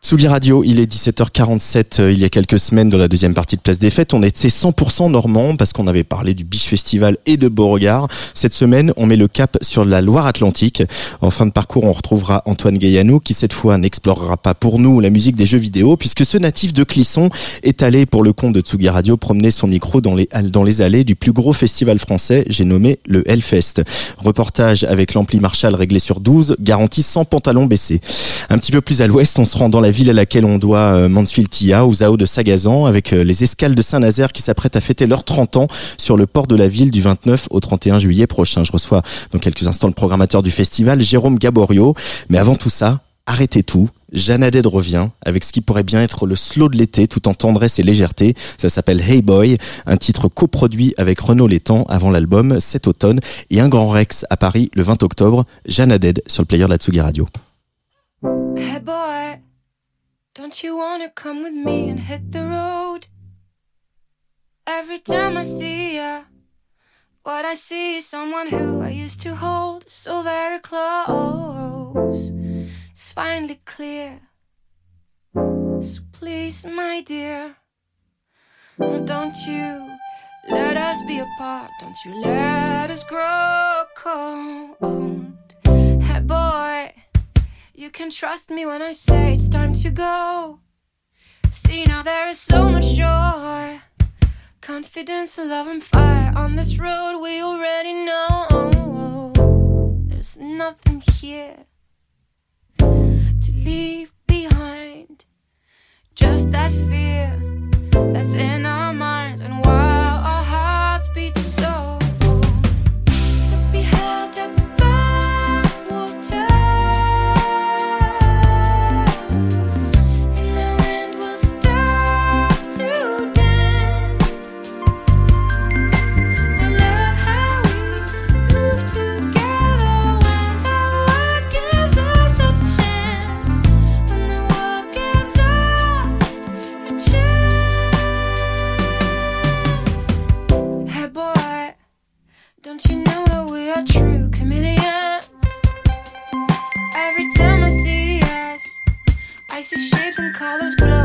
Tsugi Radio, il est 17h47. euh, il y a quelques semaines, dans la deuxième partie de Place des Fêtes, on était 100% normand parce qu'on avait parlé du Biche Festival et de Beauregard. Cette semaine, on met le cap sur la Loire-Atlantique. En fin de parcours, on retrouvera Antoine Gaillanou qui, cette fois, n'explorera pas pour nous la musique des jeux vidéo puisque ce natif de Clisson est allé, pour le compte de Tsugi Radio, promener son micro dans les, dans les allées du plus gros festival français, j'ai nommé le Hellfest. Reportage avec l'ampli Marshall réglé sur 12, garantie sans pantalon baissé. Un petit peu plus à l'ouest, on se rend dans la ville à laquelle on doit euh, Mansfield-Tia, aux AO de Sagazan, avec euh, les escales de Saint-Nazaire qui s'apprêtent à fêter leurs 30 ans sur le port de la ville du 29 au 31 juillet prochain. Je reçois dans quelques instants le programmateur du festival, Jérôme Gaborio. Mais avant tout ça, arrêtez tout. Jeanne Haddad revient avec ce qui pourrait bien être le slow de l'été tout en tendresse et légèreté. Ça s'appelle Hey Boy, un titre coproduit avec Renaud Létang avant l'album cet automne et un grand Rex à Paris le 20 octobre. Jeanne Haddad sur le player de la Tsugi Radio. Hey boy, don't you wanna come with me and hit the road? Every time I see ya, what I see is someone who I used to hold so very close. It's finally clear. So please, my dear, don't you let us be apart. Don't you let us grow cold. Hey boy. You can trust me when I say it's time to go. See, now there is so much joy, confidence, love, and fire on this road we already know. There's nothing here to leave behind, just that fear that's in our minds, and while colors glow.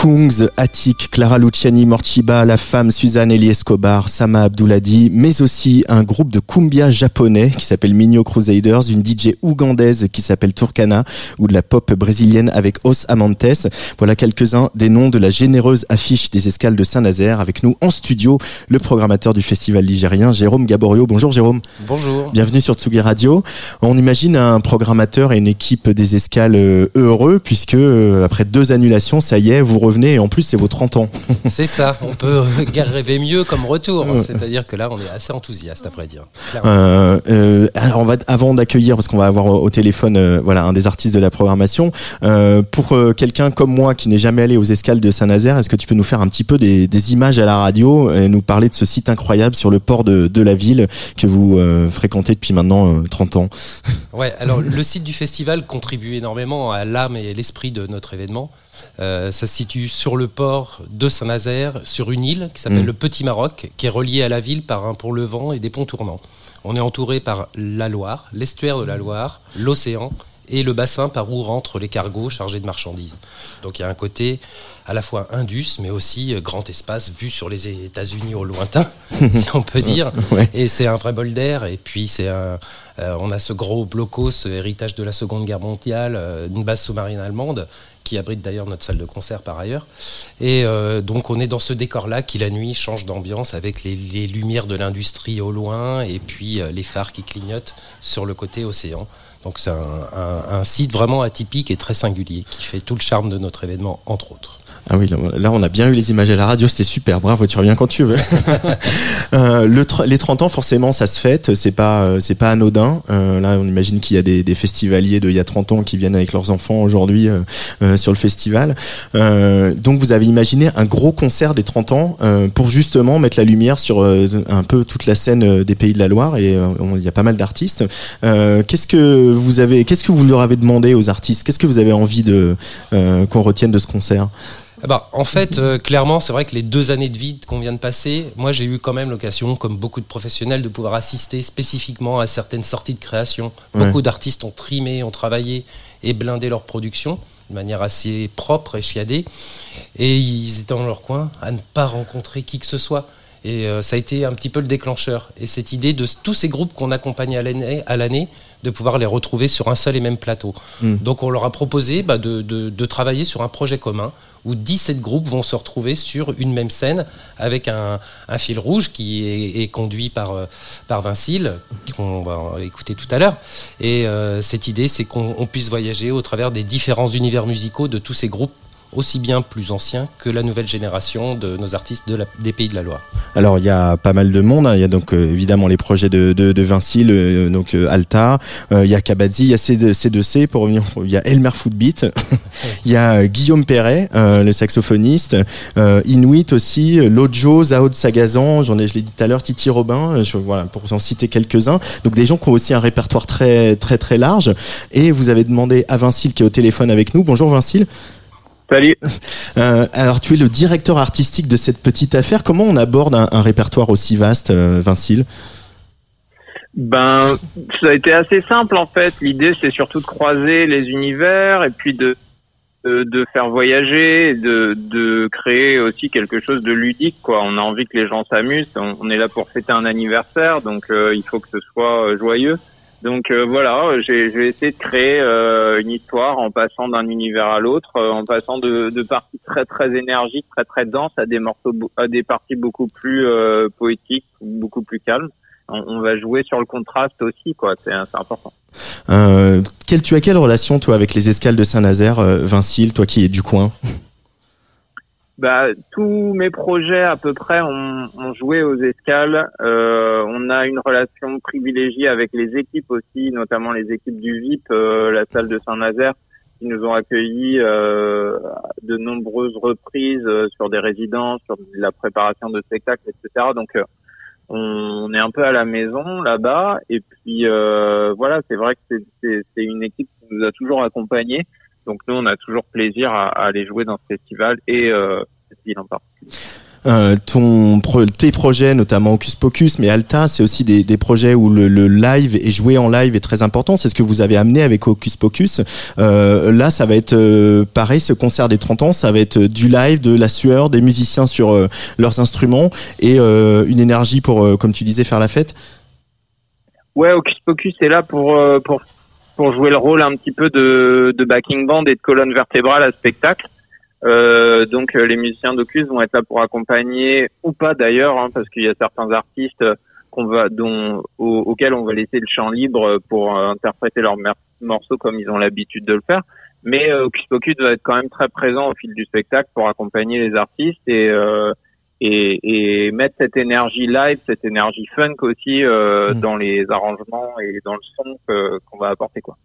Kungs, Attic, Clara Luciani, Morchiba, La Femme, Suzanne Elie Escobar, Sama Abdouladi, mais aussi un groupe de cumbia japonais qui s'appelle Minho Crusaders, une DJ ougandaise qui s'appelle Turkana ou de la pop brésilienne avec Os Amantes. Voilà quelques-uns des noms de la généreuse affiche des escales de Saint-Nazaire. Avec nous en studio, le programmateur du festival ligérien, Jérôme Gaborio. Bonjour Jérôme. Bonjour. Bienvenue sur Tsugi Radio. On imagine un programmateur et une équipe des escales euh, heureux puisque euh, après deux annulations, ça y est, vous revenez et en plus c'est vos 30 ans. C'est ça, on peut rêver mieux comme retour. C'est-à-dire que là, on est assez enthousiaste, à vrai dire. Euh, euh, alors on va, avant d'accueillir, parce qu'on va avoir au téléphone euh, voilà, un des artistes de la programmation, euh, pour euh, quelqu'un comme moi qui n'est jamais allé aux escales de Saint-Nazaire, est-ce que tu peux nous faire un petit peu des, des, images à la radio et nous parler de ce site incroyable sur le port de, de la ville que vous fréquentez depuis maintenant 30 ans Ouais, alors le site du festival contribue énormément à l'âme et l'esprit de notre événement. Euh, ça se situe sur le port de Saint-Nazaire, sur une île qui s'appelle mmh. le Petit Maroc, qui est reliée à la ville par un pont levant et des ponts tournants. On est entouré par la Loire, l'estuaire de la Loire, l'océan et le bassin par où rentrent les cargos chargés de marchandises. Donc il y a un côté à la fois indus, mais aussi euh, grand espace vu sur les États-Unis au lointain, si on peut dire. Ouais. Et c'est un vrai bol d'air. Et puis c'est un, euh, on a ce gros blocos, héritage de la Seconde Guerre mondiale, une base sous-marine allemande qui abrite d'ailleurs notre salle de concert par ailleurs. Et euh, donc on est dans ce décor-là qui la nuit change d'ambiance avec les, lumières de l'industrie au loin et puis euh, les phares qui clignotent sur le côté océan. Donc c'est un site vraiment atypique et très singulier qui fait tout le charme de notre événement, entre autres. Ah oui, là on a bien eu les images à la radio, c'était super. Bravo, tu reviens quand tu veux. euh, le les 30 ans, forcément, ça se fête. C'est pas, euh, anodin. Euh, là, on imagine qu'il y a des, festivaliers de il y a 30 ans qui viennent avec leurs enfants aujourd'hui sur le festival. Donc, vous avez imaginé un gros concert des 30 ans pour justement mettre la lumière sur un peu toute la scène des Pays de la Loire. Et il y a pas mal d'artistes. qu'est-ce que vous avez, qu'est-ce que vous leur avez demandé aux artistes? Qu'est-ce que vous avez envie de qu'on retienne de ce concert? Bah, en fait, euh, clairement, c'est vrai que les deux années de vide qu'on vient de passer, moi j'ai eu quand même l'occasion, comme beaucoup de professionnels, de pouvoir assister spécifiquement à certaines sorties de création. Ouais. Beaucoup d'artistes ont trimé, ont travaillé et blindé leur production de manière assez propre et chiadée. Et ils étaient dans leur coin à ne pas rencontrer qui que ce soit. Et euh, ça a été un petit peu le déclencheur. Et cette idée de tous ces groupes qu'on accompagnait à l'année, de pouvoir les retrouver sur un seul et même plateau. Mm. Donc on leur a proposé bah, de, de, de, travailler sur un projet commun où 17 groupes vont se retrouver sur une même scène avec un, fil rouge qui est, conduit par, par Vincile, qu'on va écouter tout à l'heure. Et euh, cette idée, c'est qu'on puisse voyager au travers des différents univers musicaux de tous ces groupes aussi bien plus anciens que la nouvelle génération de nos artistes de la, des Pays de la Loire. Alors il y a pas mal de monde, hein. il y a donc euh, évidemment les projets de, de, de Vinci, le, donc euh, Alta, euh, il y a Kabadzi, il y a C2C pour revenir, il y a Elmer Footbeat, il y a euh, Guillaume Perret, euh, le saxophoniste, Inuit aussi, Lojo, Zao de Sagazan, j'en ai, je l'ai dit tout à l'heure, Titi Robin, je, voilà pour en citer quelques-uns. Donc des gens qui ont aussi un répertoire très très très large. Et vous avez demandé à Vincile qui est au téléphone avec nous. Bonjour Vincile. Salut. Euh, alors, tu es le directeur artistique de cette petite affaire. Comment on aborde un, un répertoire aussi vaste, euh, Vincile? Ben, ça a été assez simple en fait. L'idée, c'est surtout de croiser les univers et puis de de, de faire voyager, de, de créer aussi quelque chose de ludique. Quoi. On a envie que les gens s'amusent. On, on, est là pour fêter un anniversaire, donc euh, il faut que ce soit joyeux. Donc euh, voilà, j'ai essayé de créer euh, une histoire en passant d'un univers à l'autre, euh, en passant de, de, parties très très énergiques, très très denses, à des morceaux, à des parties beaucoup plus euh, poétiques, beaucoup plus calmes. On, va jouer sur le contraste aussi, quoi. C'est important. quelle, tu as quelle relation toi avec les escales de Saint-Nazaire, Vincile, toi qui es du coin? Bah, tous mes projets à peu près ont, ont joué aux escales. Euh, on a une relation privilégiée avec les équipes aussi, notamment les équipes du VIP, euh, la salle de Saint-Nazaire, qui nous ont accueillis euh, de nombreuses reprises euh, sur des résidences, sur la préparation de spectacles, etc. Donc on est un peu à la maison là-bas. Et puis voilà, c'est vrai que c'est une équipe qui nous a toujours accompagnés. Donc nous, on a toujours plaisir à, à aller jouer dans ce festival et euh, cette ville en particulier. Euh, ton pro- tes projets, notamment Hocus Pocus, mais Alta, c'est aussi des, des projets où le, le live et jouer en live est très important. C'est ce que vous avez amené avec Hocus Pocus. Euh, là, ça va être euh, pareil, ce concert des 30 ans, ça va être du live, de la sueur, des musiciens sur euh, leurs instruments et euh, une énergie pour, euh, comme tu disais, faire la fête. Ouais, Hocus Pocus est là pour euh, pour pour jouer le rôle un petit peu de, de backing band et de colonne vertébrale à spectacle. Euh, donc euh, les musiciens d'Ocus vont être là pour accompagner ou pas d'ailleurs, hein, parce qu'il y a certains artistes qu'on va dont au- auxquels on va laisser le champ libre pour euh, interpréter leurs morceaux comme ils ont l'habitude de le faire. Mais euh, Hocus Pocus va être quand même très présent au fil du spectacle pour accompagner les artistes et euh, et, et mettre cette énergie live, cette énergie funk aussi euh, Mm. dans les arrangements et dans le son qu'on va apporter quoi.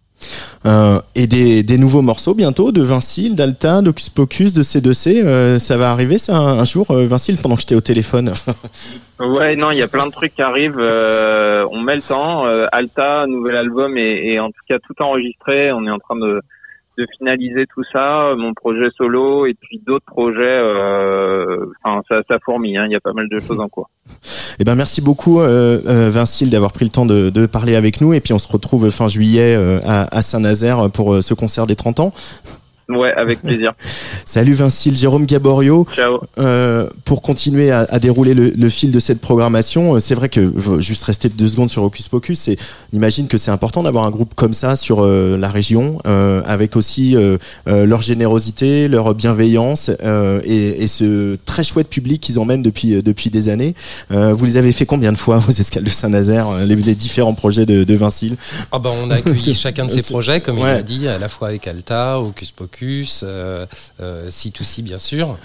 Euh, et des, des nouveaux morceaux bientôt de Vincile, d'Alta, d'Hocus Pocus, de C2C. euh, ça va arriver ça un, un jour, euh, Vincile, pendant que j'étais au téléphone? Ouais, non, il y a plein de trucs qui arrivent. euh, on met le temps. Euh, Alta, nouvel album et, et en tout cas tout enregistré. On est en train de, de finaliser tout ça. Mon projet solo et puis d'autres projets. euh, Enfin, ça, ça fourmille. hein, Il y a pas mal de choses en cours. Eh ben merci beaucoup euh, euh, Vincile d'avoir pris le temps de, de parler avec nous et puis on se retrouve fin juillet euh, à, Saint-Nazaire pour euh, ce concert des 30 ans. Ouais, avec plaisir. Salut Vincile, Jérôme Gaborio. Ciao. Euh, pour continuer à, à dérouler le, le fil de cette programmation, euh, c'est vrai que euh, juste rester deux secondes sur Hocus Pocus, et on imagine que c'est important d'avoir un groupe comme ça sur euh, la région, euh, avec aussi euh, euh, leur générosité, leur bienveillance euh, et, et ce très chouette public qu'ils emmènent depuis euh, depuis des années. Euh, vous les avez fait combien de fois vos escales de Saint-Nazaire, les, les différents projets de, de Vincile? Ah bah, on a accueilli chacun de ces projets, comme il Ouais. l'a dit, à la fois avec Alta, Hocus Pocus, euh, euh, C2C bien sûr.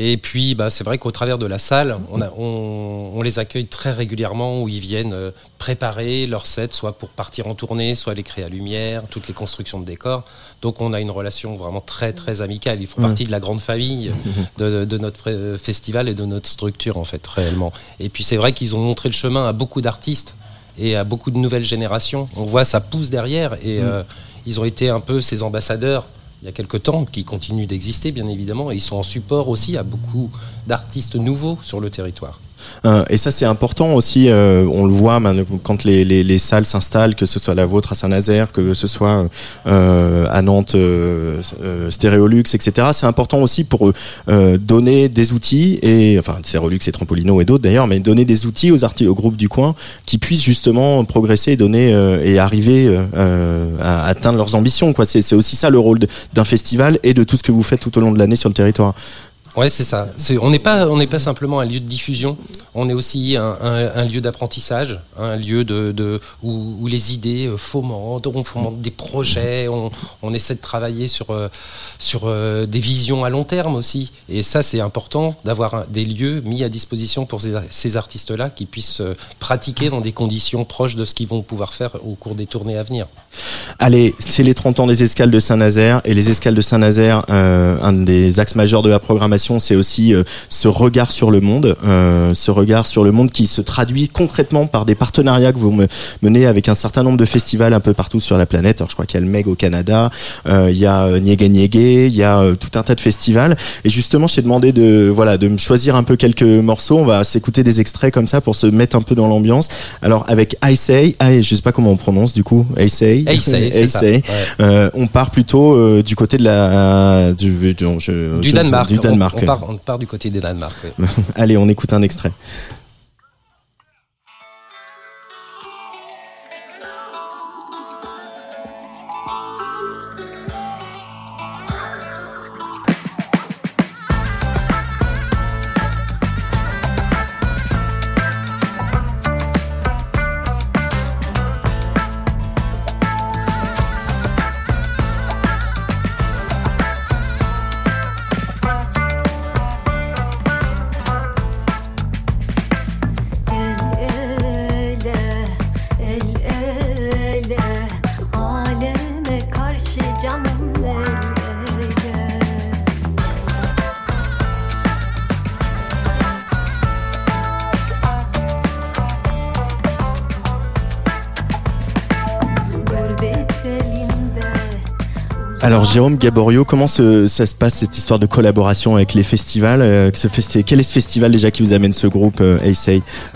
Et puis, bah, c'est vrai qu'au travers de la salle, on, a- on, on les accueille très régulièrement où ils viennent euh, préparer leur set, soit pour partir en tournée, soit les créer à lumière, toutes les constructions de décors. Donc, on a une relation vraiment très, très amicale. Ils font partie de la grande famille de, de notre euh, festival et de notre structure, en fait, réellement. Et puis, c'est vrai qu'ils ont montré le chemin à beaucoup d'artistes et à beaucoup de nouvelles générations. On voit ça pousse derrière et euh, ils ont été un peu ces ambassadeurs il y a quelques temps qui continuent d'exister bien évidemment et ils sont en support aussi à beaucoup d'artistes nouveaux sur le territoire. Euh, et ça c'est important aussi, euh, on le voit quand les, les, les salles s'installent, que ce soit la vôtre à Saint-Nazaire, que ce soit euh, à Nantes, Stéréolux, etc. C'est important aussi pour donner des outils, et enfin Stéréolux et Trampolino et d'autres d'ailleurs, mais donner des outils aux, arti- aux groupes du coin qui puissent justement progresser donner et arriver à atteindre leurs ambitions. C'est, aussi ça le rôle d'un festival et de tout ce que vous faites tout au long de l'année sur le territoire. Ouais, c'est ça. On n'est pas, on n'est pas simplement un lieu de diffusion. On est aussi un, lieu d'apprentissage, un lieu de, où, les idées euh, fomentent, on fomente des projets, on, essaie de travailler sur euh, sur euh, des visions à long terme aussi. Et ça, c'est important d'avoir des lieux mis à disposition pour ces, artistes-là qui puissent pratiquer dans des conditions proches de ce qu'ils vont pouvoir faire au cours des tournées à venir. Allez, c'est les 30 ans des escales de Saint-Nazaire. Et les escales de Saint-Nazaire, un des axes majeurs de la programmation, c'est aussi euh, ce regard sur le monde. euh, ce regard sur le monde qui se traduit concrètement par des partenariats que vous me- menez avec un certain nombre de festivals un peu partout sur la planète. Alors, je crois qu'il y a le Meg au Canada, euh, il y a Niégué Niégué, il y a tout un tas de festivals. Et justement, je t'ai demandé de, voilà, de me choisir un peu quelques morceaux. On va s'écouter des extraits comme ça pour se mettre un peu dans l'ambiance. Alors, avec I Say, I, je sais pas comment on prononce du coup, I Say. Ça. Say. Ouais. Euh, on part plutôt euh, du côté de la du, du, je- Du je- Danemark. Du Danemark. On, on part, on part du côté des Danemark. oui. Allez, on écoute un extrait. Jérôme Gaborio, comment se- ça se passe cette histoire de collaboration avec les festivals euh, ce festi- Quel est ce festival déjà qui vous amène ce groupe euh,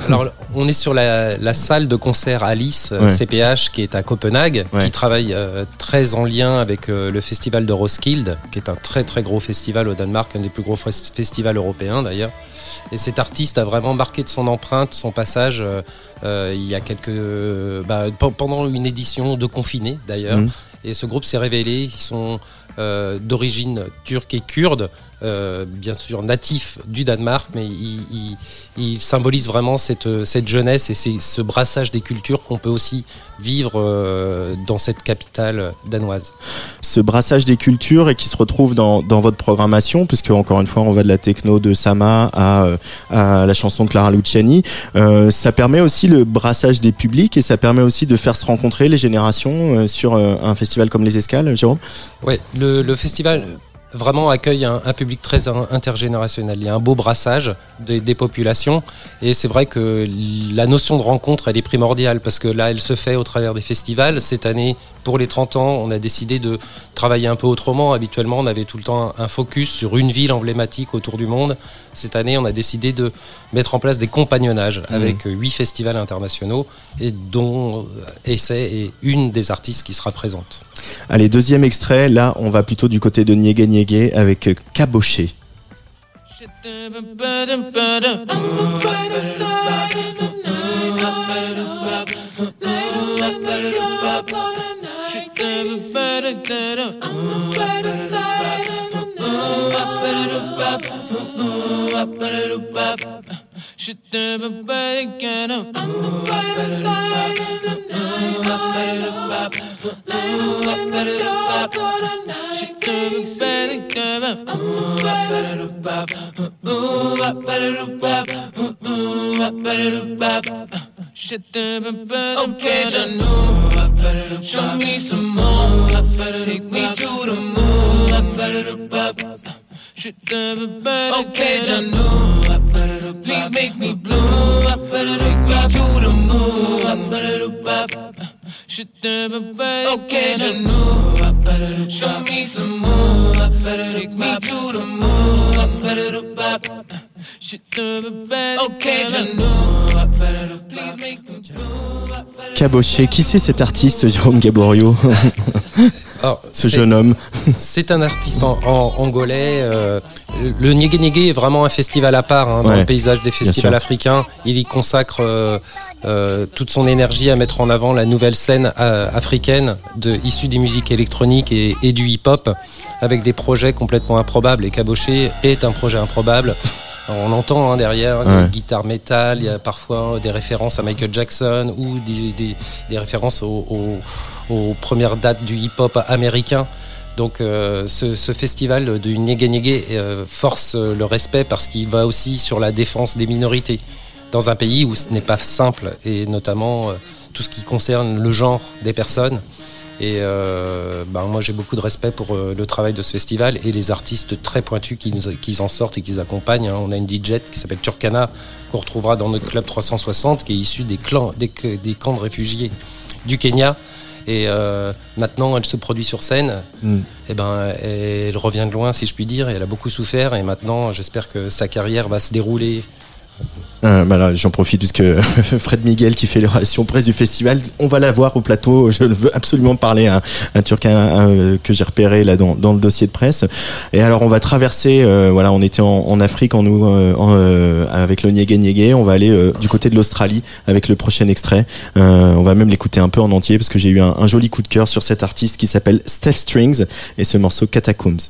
Alors, on est sur la, la salle de concert Alice euh, Ouais. CPH qui est à Copenhague, Ouais. qui travaille euh, très en lien avec euh, le festival de Roskilde, qui est un très très gros festival au Danemark, un des plus gros fes- festivals européens d'ailleurs. Et cet artiste a vraiment marqué de son empreinte son passage euh, euh, il y a quelques bah, pe- pendant une édition de confiné d'ailleurs. Mhm. Et ce groupe s'est révélé, ils sont euh, d'origine turque et kurde, euh, bien sûr natifs du Danemark, mais ils symbolisent vraiment cette, cette jeunesse et c'est ce brassage des cultures qu'on peut aussi vivre euh, dans cette capitale danoise. Ce brassage des cultures et qui se retrouve dans, dans votre programmation, puisque encore une fois on va de la techno de Sama à, euh, à la chanson de Clara Luciani. Euh, ça permet aussi le brassage des publics et ça permet aussi de faire se rencontrer les générations sur un festival comme les Escales, Jérôme? Ouais, le, le festival vraiment accueille un, un public très in- intergénérationnel. Il y a un beau brassage des, des populations et c'est vrai que la notion de rencontre, elle est primordiale parce que là, elle se fait au travers des festivals. Cette année, pour les 30 ans, on a décidé de travailler un peu autrement. Habituellement, on avait tout le temps un focus sur une ville emblématique autour du monde. Cette année, on a décidé de mettre en place des compagnonnages avec euh, huit festivals internationaux et dont euh, Essay est une des artistes qui sera présente. Allez, deuxième extrait, là on va plutôt du côté de Niégué Niégué avec Should everybody get up? I'm the brightest light in the night. Light up in the dark of the night. Should everybody get up? I'm the Show me some more. Take me to the moon. Okay, Janu, please make me blue. Take me to the moon. Okay, Janu, show me some more. Take me to the moon. Caboché, qui c'est cet artiste Jérôme Gaborio Alors, Ce jeune homme C'est un artiste en, en- angolais. euh, le Niégué Niégué est vraiment un festival à part hein, dans Ouais, le paysage des festivals africains. Il y consacre euh, euh, toute son énergie à mettre en avant la nouvelle scène euh, africaine de, issue des musiques électroniques et, et du hip-hop avec des projets complètement improbables. Et Caboché est un projet improbable. Alors, on entend hein, derrière Ouais. des guitares métal, il y a parfois des références à Michael Jackson ou des, des- des références aux, premières dates du hip-hop américain. Donc euh, ce, ce festival du Niégué Niégué euh, force euh, le respect parce qu'il va aussi sur la défense des minorités dans un pays où ce n'est pas simple et notamment euh, tout ce qui concerne le genre des personnes. Et euh, ben, moi j'ai beaucoup de respect pour euh, le travail de ce festival et les artistes très pointus qui, nous- qui en sortent et qui accompagnent. hein. On a une DJ qui s'appelle Turkana qu'on retrouvera dans notre club 360 qui est issue des, clans, des, des camps de réfugiés du Kenya. Et euh, maintenant, elle se produit sur scène. Mm. Et ben, elle revient de loin, si je puis dire. Et elle a beaucoup souffert. Et maintenant, j'espère que sa carrière va se dérouler. Euh, bah J'en profite puisque Fred Miguel qui fait les relations presse du festival, on va la voir au plateau. Je veux absolument parler à un Turquin euh, que j'ai repéré là dans, le dossier de presse. Et alors on va traverser. euh, voilà, on était en, Afrique en avec le Niégué Niégué. On va aller du côté de l'Australie avec le prochain extrait. On va même l'écouter un peu en entier parce que j'ai eu un, un joli coup de cœur sur cet artiste qui s'appelle Steph Strings et ce morceau Catacombs.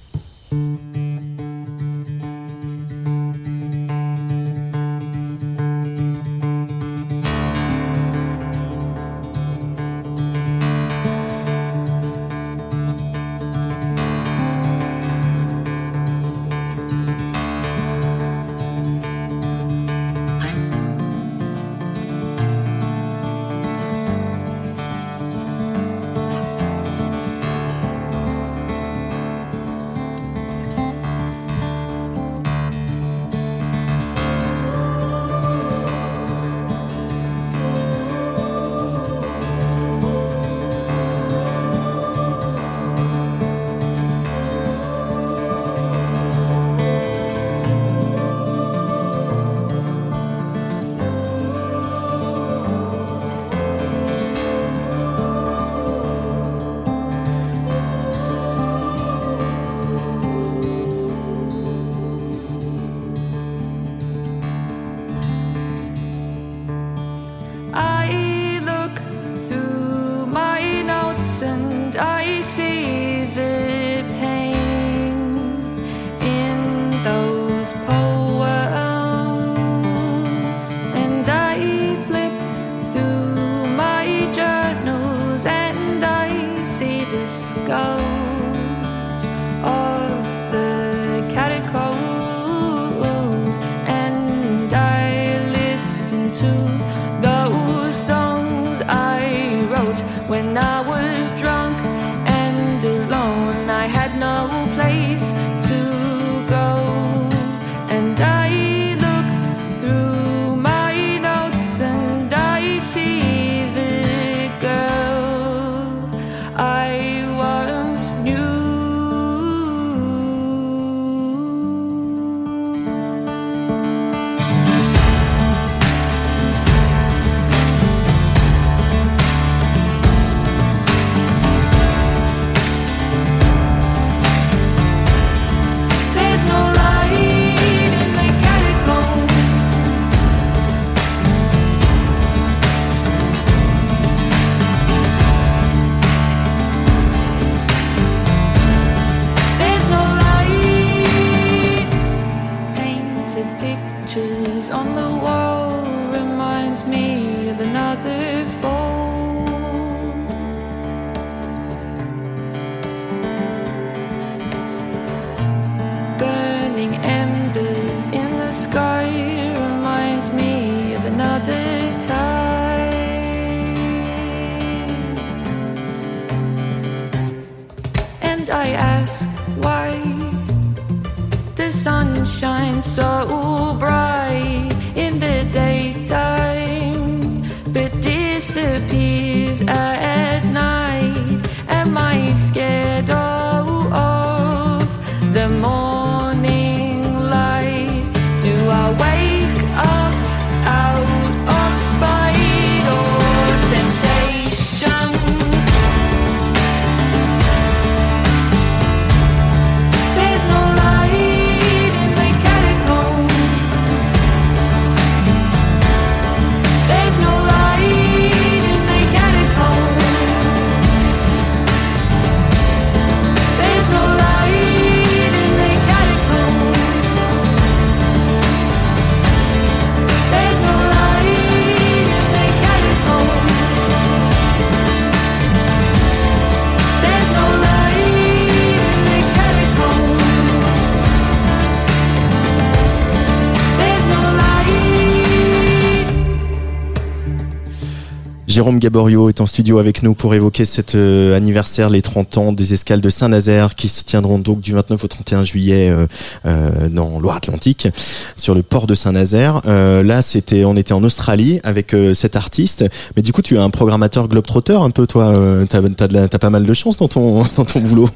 Jérôme Gaborio est en studio avec nous pour évoquer cet euh, anniversaire, les 30 ans des escales de Saint-Nazaire qui se tiendront donc du 29 au 31 juillet euh, euh, dans Loire-Atlantique, sur le port de Saint-Nazaire. Là, c'était, on était en Australie avec cet artiste. Mais du coup, tu es un programmateur globetrotter un peu, toi. T'as, t'as pas mal de chance dans ton, dans ton boulot.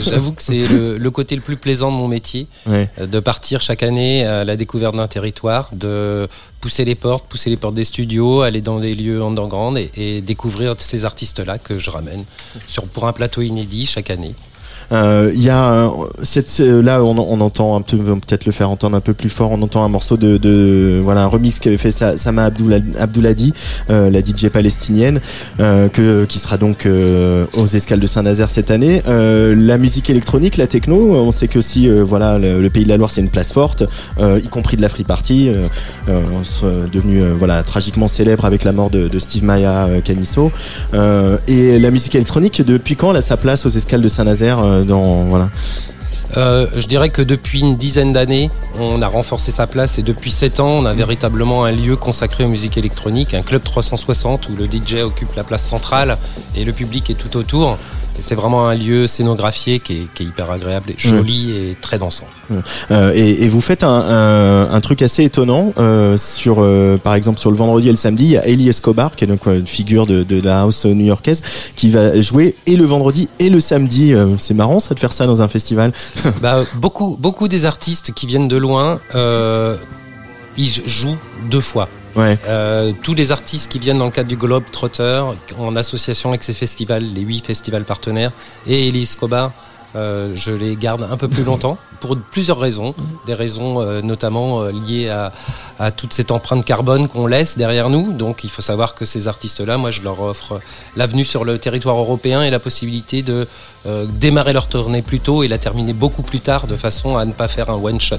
J'avoue que c'est le, le côté le plus plaisant de mon métier, Ouais. de partir chaque année à la découverte d'un territoire, de pousser les portes, pousser les portes des studios, aller dans des lieux underground et, et découvrir ces artistes-là que je ramène pour un plateau inédit chaque année. Euh, Il y a euh, cette euh, là on, on entend un peu peut-être le faire entendre un peu plus fort. On entend un morceau de, de voilà un remix qu'avait fait Sa- Sama Abdoula- Abdouladi euh, la DJ palestinienne euh, que qui sera donc euh, aux escales de Saint-Nazaire cette année. Euh, la musique électronique la techno on sait que euh, voilà le, pays de la Loire c'est une place forte euh, y compris de la free party euh, euh, devenu euh, voilà tragiquement célèbre avec la mort de, de Steve Maya euh, Canisso. Euh, et la musique électronique depuis quand elle a sa place aux escales de Saint-Nazaire euh, Euh, je dirais que depuis une dizaine d'années, on a renforcé sa place et depuis 7 ans, on a véritablement un lieu consacré aux musiques électroniques, un club 360 où le DJ occupe la place centrale et le public est tout autour. C'est vraiment un lieu scénographié qui est, qui est hyper agréable, et joli et très dansant. Euh, et, et vous faites un, un, un truc assez étonnant euh, sur, euh, par exemple, sur le vendredi et le samedi, il y a Ellie Escobar, qui est donc une figure de, de la house new-yorkaise, qui va jouer et le vendredi et le samedi. C'est marrant, ça, de faire ça dans un festival. Bah, beaucoup, beaucoup des artistes qui viennent de loin, ils jouent deux fois. Euh, tous les artistes qui viennent dans le cadre du Globe Trotter, en association avec ces festivals, les huit festivals partenaires, et Elie Escobar, euh, je les garde un peu plus longtemps pour plusieurs raisons. Des raisons euh, notamment euh, liées à, à toute cette empreinte carbone qu'on laisse derrière nous. Donc il faut savoir que ces artistes-là, moi je leur offre l'avenue sur le territoire européen et la possibilité de démarrer leur tournée plus tôt et la terminer beaucoup plus tard de façon à ne pas faire un one-shot.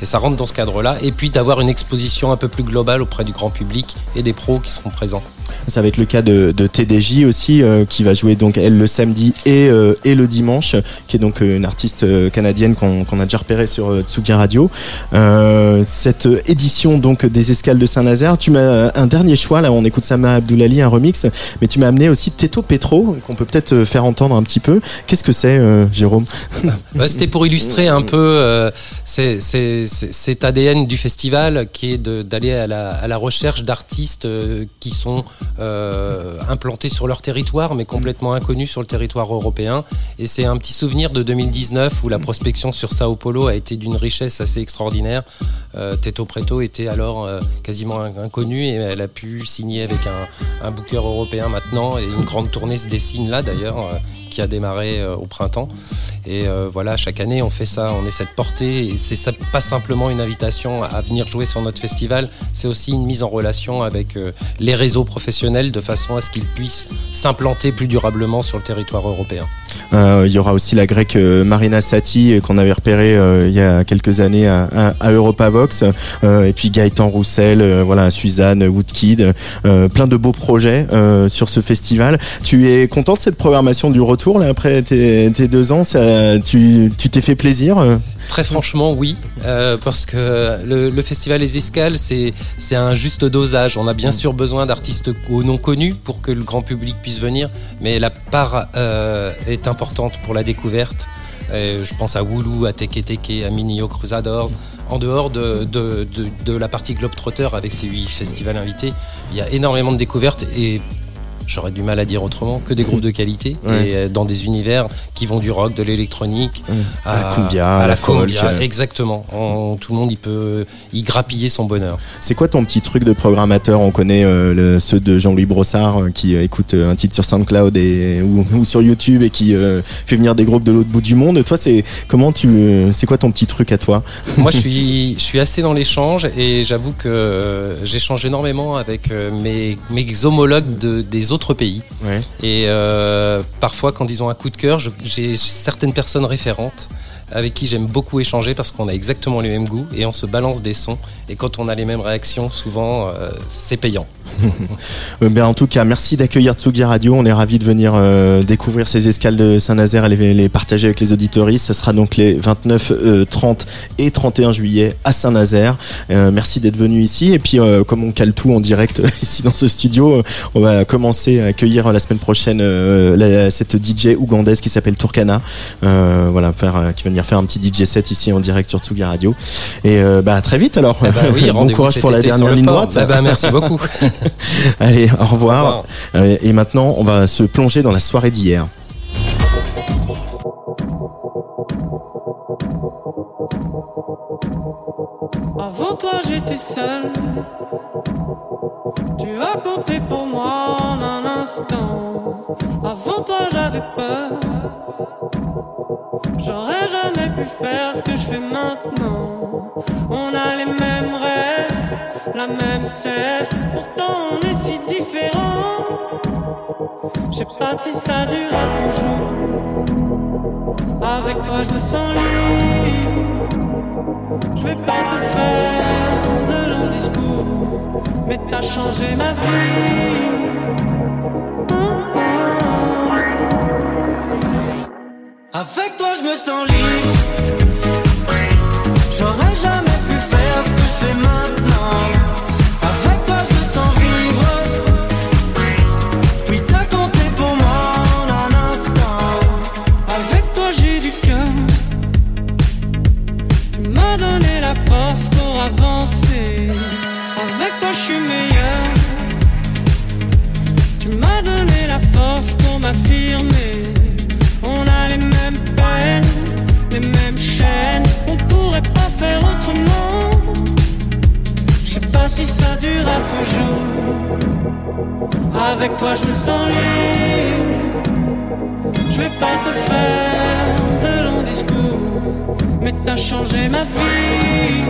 Et ça rentre dans ce cadre-là. Et puis d'avoir une exposition un peu plus globale auprès du grand public et des pros qui seront présents. Ça va être le cas de, de TDJ aussi, euh, qui va jouer donc elle le samedi et, euh, et le dimanche, qui est donc euh, une artiste euh, canadienne qu'on qu'on a déjà repérée sur euh, Radio. Euh, cette édition donc des escales de Saint-Nazaire, tu m'as un dernier choix là, on écoute Sama Abdoulali, un remix, mais tu m'as amené aussi Teto Petro, qu'on peut peut-être faire entendre un petit peu. Qu'est-ce que c'est, Jérôme? Bah, C'était pour illustrer un peu c'est- c'est- cet ADN du festival qui est d'aller à la, à la recherche d'artistes qui sont euh, implantés sur leur territoire mais complètement inconnus sur le territoire européen. Et c'est un petit souvenir de 2019 où la prospection sur Sao Paulo a été d'une richesse assez extraordinaire. Euh, Teto Preto était alors euh, quasiment in- inconnue et elle a pu signer avec un, booker européen maintenant et une grande tournée se dessine là d'ailleurs qui a démarré euh, au printemps. Et euh, voilà, chaque année, on fait ça, on essaie de porter. Et c'est pas simplement une invitation à venir jouer sur notre festival, c'est aussi une mise en relation avec euh, les réseaux professionnels de façon à ce qu'ils puissent s'implanter plus durablement sur le territoire européen. Euh, Il y aura aussi la grecque euh, Marina Sati euh, qu'on avait repérée il y a quelques années à, à, à Europavox, et puis Gaëtan Roussel, voilà Suzanne Woodkid, plein de beaux projets sur ce festival. Tu es content de cette programmation du retour là après tes, tes deux ans? Ça, Tu tu t'es fait plaisir? Très franchement, oui, euh, parce que le, le festival Les Escales, c'est un juste dosage. On a bien sûr besoin d'artistes au non connus pour que le grand public puisse venir, mais la part euh, est importante pour la découverte. Je pense à Woulou, à Teke Teke, à Minio Crusadors. En dehors de, la partie Globetrotter avec ses huit festivals invités, il y a énormément de découvertes et j'aurais du mal à dire autrement que des groupes de qualité Ouais. et euh, dans des univers qui vont du rock, de l'électronique À la cumbia, à la folk, euh. exactement. On- tout le monde il peut y grappiller son bonheur. C'est quoi ton petit truc de programmateur? On connaît euh, le- ceux de Jean-Louis Brossard euh, qui euh, écoute un titre sur SoundCloud et, ou, ou sur YouTube et qui fait venir des groupes de l'autre bout du monde. Toi, c'est comment tu C'est quoi ton petit truc à toi? Moi je suis, je suis assez dans l'échange et j'avoue que j'échange énormément avec mes, mes homologues de, des autres pays. Ouais. Et euh, parfois, quand ils ont un coup de cœur, j'ai certaines personnes référentes avec qui j'aime beaucoup échanger parce qu'on a exactement les mêmes goûts et on se balance des sons. Et quand on a les mêmes réactions, souvent, euh, c'est payant. Euh, ben, en tout cas, merci d'accueillir Tsugi Radio. On est ravis de venir euh, découvrir ces escales de Saint-Nazaire et les, partager avec les auditoristes. Ça sera donc les 29, euh, 30 et 31 juillet à Saint-Nazaire. Euh, merci d'être venu ici. Et puis, euh, comme on cale tout en direct ici dans ce studio, euh, on va commencer à accueillir la semaine prochaine euh, cette DJ ougandaise qui s'appelle Turkana. Euh, voilà, faire, euh, qui va venir faire un petit DJ set ici en direct sur Tsugi Radio. Et euh, bah, à très vite alors. Eh oui, bon courage pour la dernière ligne droite. Eh ben, merci beaucoup. Allez, au revoir. Au revoir. Euh, Et maintenant, on va se plonger dans la soirée d'hier. Avant toi j'étais seul. Tu as compté pour moi en un instant. Avant toi j'avais peur. J'aurais jamais pu faire ce que je fais maintenant. On a les mêmes rêves, la même sève. Pourtant on est si différents. Je sais pas si ça durera toujours. Avec toi je me sens libre. Je vais pas te faire de longs discours, mais t'as changé ma vie. Avec toi, je me sens libre. J'aurais jamais pu faire ce que je fais maintenant. Avec toi, je me sens vivre. Oui, t'as compté pour moi en un instant. Avec toi, j'ai du cœur. Tu m'as donné la force pour avancer. Avec toi, je suis meilleur. Tu m'as donné la force pour m'affirmer. Si ça durera toujours. Avec toi, je me sens libre. Je vais pas te faire de longs discours, mais t'as changé ma vie.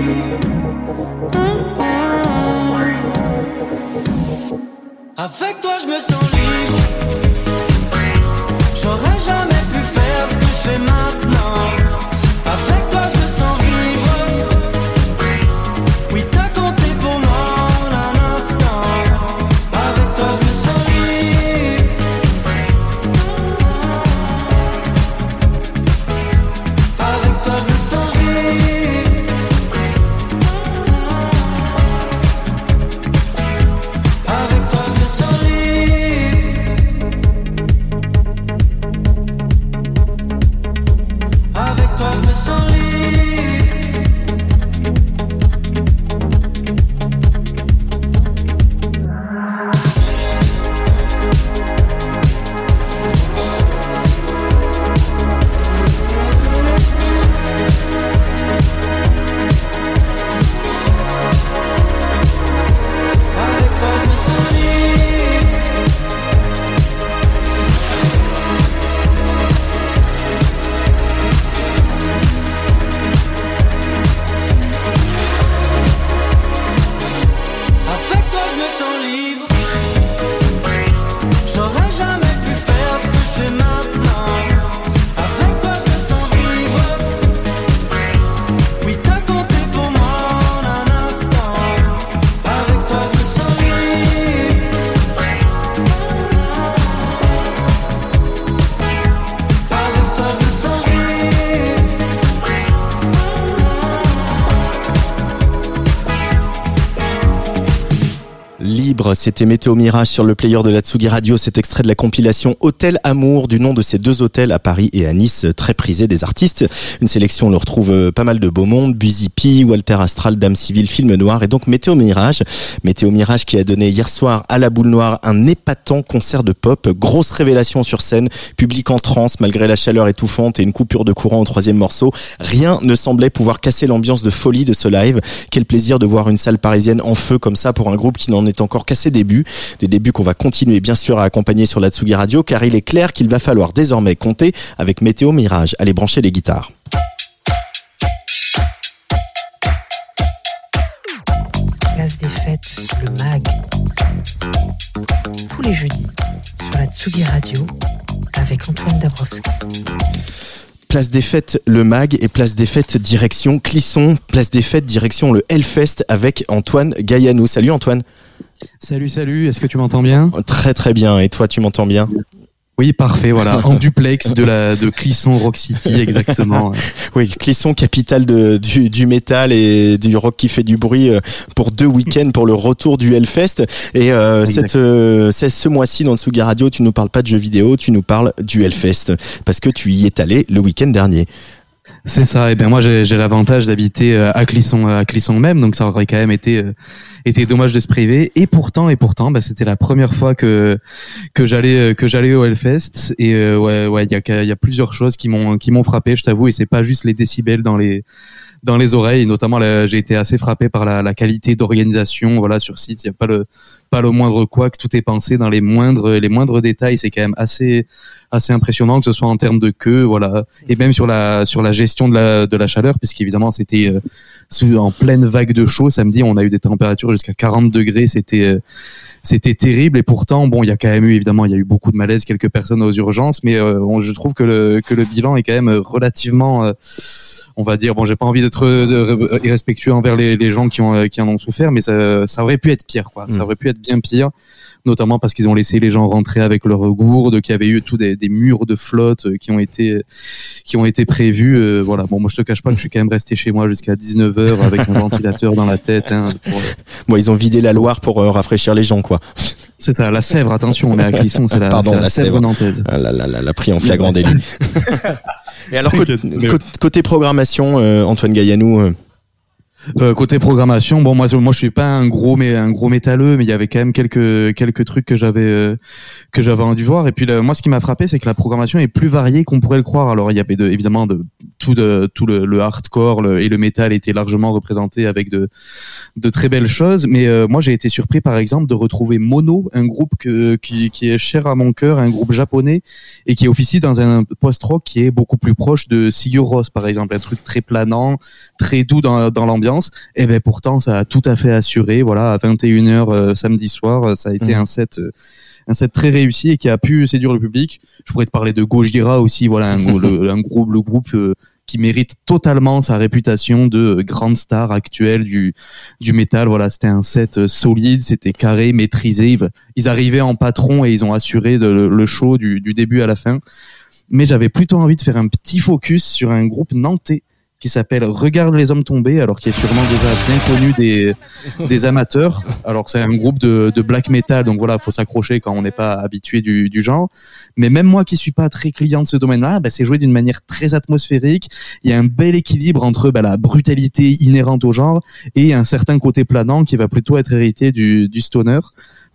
Avec toi, je me sens libre. C'était Météo Mirage sur le player de la Tsugi Radio, cet extrait de la compilation Hôtel Amour, du nom de ces deux hôtels à Paris et à Nice, très prisés des artistes. Une sélection, on le retrouve euh, pas mal de beaux mondes, Busy P, Walter Astral, Dame Civile, Film Noir et donc Météo Mirage. Météo Mirage qui a donné hier soir à la Boule Noire un épatant concert de pop, grosse révélation sur scène, public en transe malgré la chaleur étouffante et une coupure de courant au troisième morceau. Rien ne semblait pouvoir casser l'ambiance de folie de ce live. Quel plaisir de voir une salle parisienne en feu comme ça pour un groupe qui n'en est encore ses débuts. Des débuts qu'on va continuer bien sûr à accompagner sur la Tsugi Radio car il est clair qu'il va falloir désormais compter avec Météo Mirage. Allez brancher les guitares. Place des fêtes, le MAG. Tous les jeudis sur la Tsugi Radio avec Antoine Dabrowski. Place des fêtes, le MAG et place des fêtes direction Clisson. Place des fêtes direction le Hellfest avec Antoine Gaillanou. Salut Antoine. Salut, salut, est-ce que tu m'entends bien? Très très bien. Et toi, tu m'entends bien? Oui, parfait, voilà. En duplex de la de Clisson Rock City, exactement. Oui, Clisson, capitale de, du, du métal et du rock qui fait du bruit euh, pour deux week-ends pour le retour du Hellfest. Et euh, cette, euh, c'est ce mois-ci dans Tsugi Radio, tu nous parles pas de jeux vidéo, tu nous parles du Hellfest parce que tu y es allé le week-end dernier. C'est ça. Et ben moi, j'ai l'avantage d'habiter euh, à Clisson, à Clisson même, donc ça aurait quand même été euh, été dommage de se priver. Et pourtant, et pourtant, bah, c'était la première fois que que j'allais euh, que j'allais au Hellfest. Et euh, ouais, ouais, il y a y a plusieurs choses qui m'ont qui m'ont frappé, je t'avoue. Et c'est pas juste les décibels dans les dans les oreilles. Notamment, j'ai été assez frappé par la, la qualité d'organisation. Voilà, sur site, il y a pas le pas le moindre quoi, que tout est pensé dans les moindres les moindres détails. C'est quand même assez assez impressionnant que ce soit en termes de queue, voilà, et même sur la sur la gestion de la de la chaleur, puisqu'évidemment c'était euh, en pleine vague de chaud samedi, on a eu des températures jusqu'à 40 degrés, c'était euh, c'était terrible et pourtant bon il y a quand même eu évidemment il y a eu beaucoup de malaise quelques personnes aux urgences mais euh, je trouve que le que le bilan est quand même relativement euh, on va dire bon j'ai pas envie d'être euh, irrespectueux envers les, les gens qui ont euh, qui en ont souffert mais ça, ça aurait pu être pire quoi ça Mm. aurait pu être bien pire notamment parce qu'ils ont laissé les gens rentrer avec leurs gourdes qu'il y avait eu tout des, des murs de flotte euh, qui ont été qui ont été prévus euh, voilà bon moi je te cache pas que je suis quand même resté chez moi jusqu'à 19h avec mon ventilateur dans la tête hein, pour- Bon, ils ont vidé la Loire pour euh, rafraîchir les gens, quoi. c'est ça la Sèvre attention on est à Clisson c'est la, Pardon, la, la Sèvre Sèvre. nantaise Ah là là là, l'a pris en flagrant délit. Et alors, côté, programmation, euh, Antoine Gaillanou, euh, côté programmation, bon moi moi je suis pas un gros mais un gros métalleux, mais il y avait quand même quelques quelques trucs que j'avais euh, que j'avais envie de voir. Et puis moi ce qui m'a frappé, c'est que la programmation est plus variée qu'on pourrait le croire. Alors il y avait de, évidemment de tout de tout le, hardcore et le métal était largement représenté avec de de très belles choses. Mais euh, moi j'ai été surpris par exemple de retrouver Mono, un groupe qui est cher à mon cœur, un groupe japonais et qui officie dans un post-rock qui est beaucoup plus proche de Sigur Rós par exemple, un truc très planant, très doux dans, dans l'ambiance. Et ben pourtant, ça a tout à fait assuré. Voilà, à 21h euh, samedi soir, euh, ça a été Mhm. un set. euh, un set très réussi et qui a pu séduire le public. Je pourrais te parler de Gojira aussi, voilà un, le, un groupe, le groupe euh, qui mérite totalement sa réputation de grande star actuelle du du métal. Voilà, c'était un set solide, c'était carré, maîtrisé. Ils, ils arrivaient en patron et ils ont assuré de- le, le show du, du début à la fin. Mais j'avais plutôt envie de faire un petit focus sur un groupe nantais qui s'appelle Regarde les hommes tombés, alors qui est sûrement déjà bien connu des, des amateurs. Alors c'est un groupe de, de black metal, donc voilà, faut s'accrocher quand on n'est pas habitué du, du genre. Mais même moi qui suis pas très client de ce domaine-là, bah, c'est joué d'une manière très atmosphérique. Il y a un bel équilibre entre bah, la brutalité inhérente au genre et un certain côté planant qui va plutôt être hérité du, du stoner.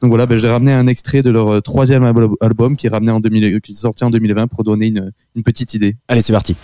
Donc voilà, bah, j'ai ramené un extrait de leur troisième al- album qui est ramené en 2000, qui est sorti en 2020 pour donner une, une petite idée. allez, c'est parti.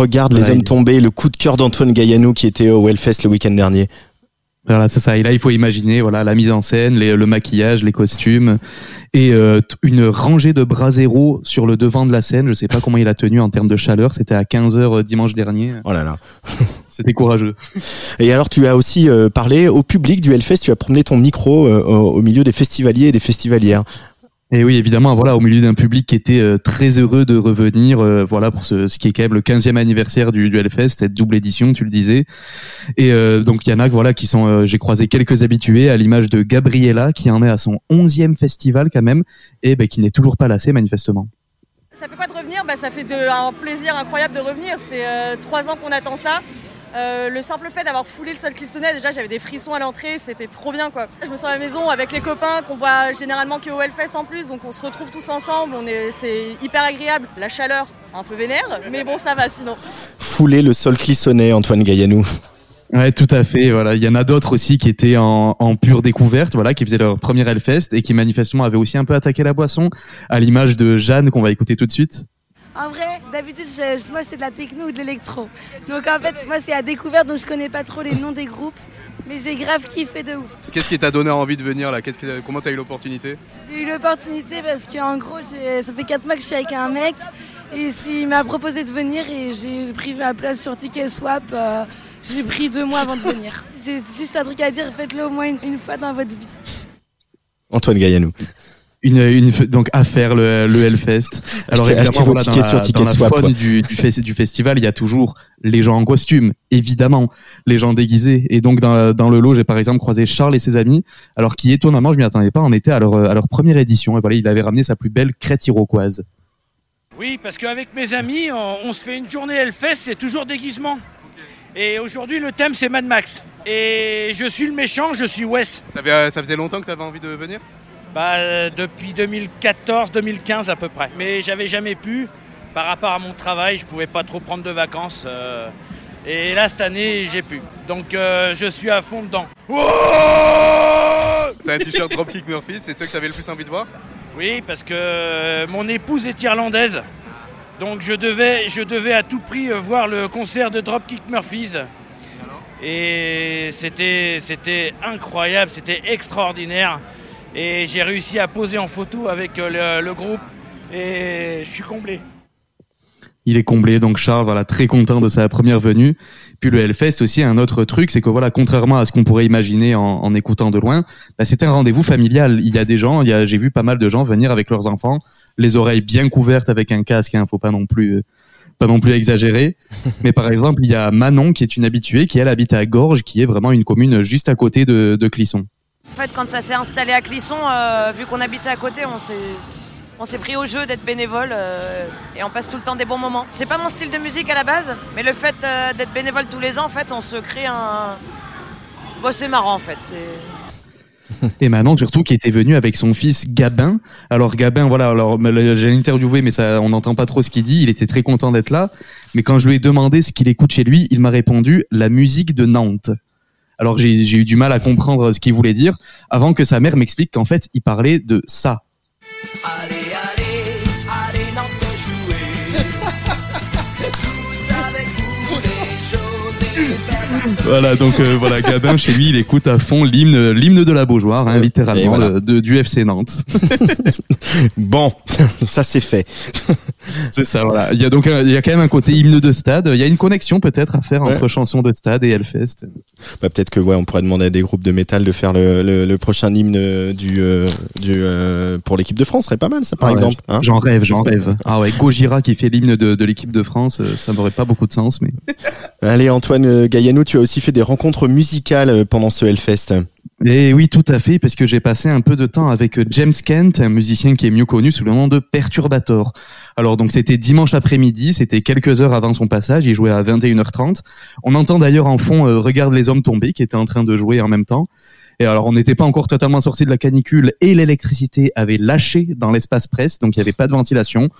Regarde les hommes tombés, le coup de cœur d'Antoine Gaillanou qui était au Hellfest le week-end dernier. Voilà, c'est ça. Et là, il faut imaginer, voilà, la mise en scène, les- le maquillage, les costumes, et euh, une rangée de bras zéro sur le devant de la scène. Je sais pas comment il a tenu en termes de chaleur. C'était à 15 h dimanche dernier. Oh là là. C'était courageux. Et alors, tu as aussi euh, parlé au public du Hellfest. Tu as promené ton micro euh, au, au milieu des festivaliers et des festivalières. Et oui, évidemment, voilà, au milieu d'un public qui était euh, très heureux de revenir, euh, voilà, pour ce, ce qui est quand même le 15e anniversaire du, du Hellfest, cette double édition, tu le disais. Et euh, donc, il y en a, voilà, qui sont, euh, j'ai croisé quelques habitués, à l'image de Gabriella, qui en est à son 11e festival quand même, et ben, qui n'est toujours pas lassé, manifestement. Ça fait quoi de revenir? Bah, Ça fait de- un plaisir incroyable de revenir. C'est euh, trois ans qu'on attend ça. Euh, le simple fait d'avoir foulé le sol clissonnet, déjà j'avais des frissons à l'entrée, c'était trop bien quoi. Je me sens à la maison avec les copains qu'on voit généralement que au Hellfest en plus, donc on se retrouve tous ensemble, on est, c'est hyper agréable. La chaleur, un peu vénère, mais bon ça va sinon. Fouler le sol clissonné, Antoine Gaillanou. Ouais, tout à fait. Voilà, il y en a d'autres aussi qui étaient en, en pure découverte, voilà, qui faisaient leur premier Hellfest et qui manifestement avaient aussi un peu attaqué la boisson, à l'image de Jeanne qu'on va écouter tout de suite. En vrai, d'habitude, je- moi c'est de la techno ou de l'électro. Donc en fait, moi c'est à découverte, donc je connais pas trop les noms des groupes. Mais j'ai grave kiffé de ouf. Qu'est-ce qui t'a donné envie de venir là? Qu'est-ce que- Comment t'as eu l'opportunité? J'ai eu l'opportunité parce qu'en gros, j'ai- ça fait 4 mois que je suis avec un mec. Et il m'a proposé de venir et j'ai pris ma place sur Ticket Swap. euh, j'ai pris deux mois avant de venir. C'est juste un truc à dire, faites-le au moins une, une fois dans votre vie. Antoine Gaillanou. Une, une, donc à faire le, le Hellfest. Alors Achetez- évidemment, voilà, dans tickets la, sur dans Ticket la Swap, faune du, du, fes- du festival, il y a toujours les gens en costume, évidemment, les gens déguisés. Et donc dans, dans le lot, j'ai par exemple croisé Charles et ses amis, alors qui étonnamment, je m'y attendais pas, en était à leur, à leur première édition. Et voilà, il avait ramené sa plus belle crête iroquoise. Oui, parce qu'avec mes amis, on, on se fait une journée Hellfest, c'est toujours déguisement. Et aujourd'hui, le thème, c'est Mad Max. Et je suis le méchant, je suis Wes. Euh, Ça faisait longtemps que t'avais envie de venir? Bah, euh, depuis 2014-2015 à peu près. Mais j'avais jamais pu, par rapport à mon travail, je pouvais pas trop prendre de vacances. euh, et là, cette année, j'ai pu. Donc, euh, je suis à fond dedans. T'as un t-shirt Dropkick Murphys, c'est ceux que t'avais le plus envie de voir? Oui, parce que mon épouse est irlandaise. Donc je devais, je devais à tout prix voir le concert de Dropkick Murphys. Et c'était, c'était incroyable, c'était extraordinaire. Et j'ai réussi à poser en photo avec euh, le, le groupe. Et je suis comblé. Il est comblé, donc Charles, voilà, très content de sa première venue. Puis le Hellfest aussi, un autre truc, c'est que voilà, contrairement à ce qu'on pourrait imaginer en, en écoutant de loin, bah, c'est un rendez-vous familial. Il y a des gens, il y a, j'ai vu pas mal de gens venir avec leurs enfants, les oreilles bien couvertes avec un casque, hein, faut pas non plus, euh, pas non plus exagérer. Mais par exemple, il y a Manon qui est une habituée, qui elle habite à Gorges, qui est vraiment une commune juste à côté de, de Clisson. En fait, quand ça s'est installé à Clisson, euh, vu qu'on habitait à côté, on s'est, on s'est pris au jeu d'être bénévole euh, et on passe tout le temps des bons moments. C'est pas mon style de musique à la base, mais le fait euh, d'être bénévole tous les ans, en fait, on se crée un. Bon, c'est marrant en fait. Et Manon surtout qui était venue avec son fils Gabin. Alors Gabin, voilà, alors j'ai interviewé, mais on n'entend pas trop ce qu'il dit. Il était très content d'être là, mais quand je lui ai demandé ce qu'il écoute chez lui, il m'a répondu la musique de Nantes. Alors j'ai eu du mal à comprendre ce qu'il voulait dire, avant que sa mère m'explique qu'en fait il parlait de ça. Allez, Voilà, donc euh, voilà, Gabin chez lui, il écoute à fond l'hymne, l'hymne de la Beaujoire, hein, littéralement voilà. de, de- du FC Nantes. Bon, ça c'est fait. C'est ça, voilà. Il y a donc il y a quand même un côté hymne de stade. Il y a une connexion peut-être à faire entre chansons de stade et Hellfest. Bah, peut-être que ouais, on pourrait demander à des groupes de métal de faire le, le, le prochain hymne du, euh, du euh, pour l'équipe de France, serait pas mal ça par Ah ouais, exemple. hein J'en rêve, j'en rêve. Ah ouais, Gojira qui fait l'hymne de, de l'équipe de France, ça n'aurait pas beaucoup de sens, mais. Allez Antoine Gaillanou, tu as aussi fait des rencontres musicales euh, pendant ce Hellfest. Et oui, tout à fait, parce que j'ai passé un peu de temps avec euh, James Kent, un musicien qui est mieux connu sous le nom de Perturbator. Alors donc c'était dimanche après-midi, c'était quelques heures avant son passage, il jouait à 21h30. On entend d'ailleurs en fond euh, Regarde les hommes tombés qui était en train de jouer en même temps. Et alors on n'était pas encore totalement sorti de la canicule et l'électricité avait lâché dans l'espace presse, donc il n'y avait pas de ventilation.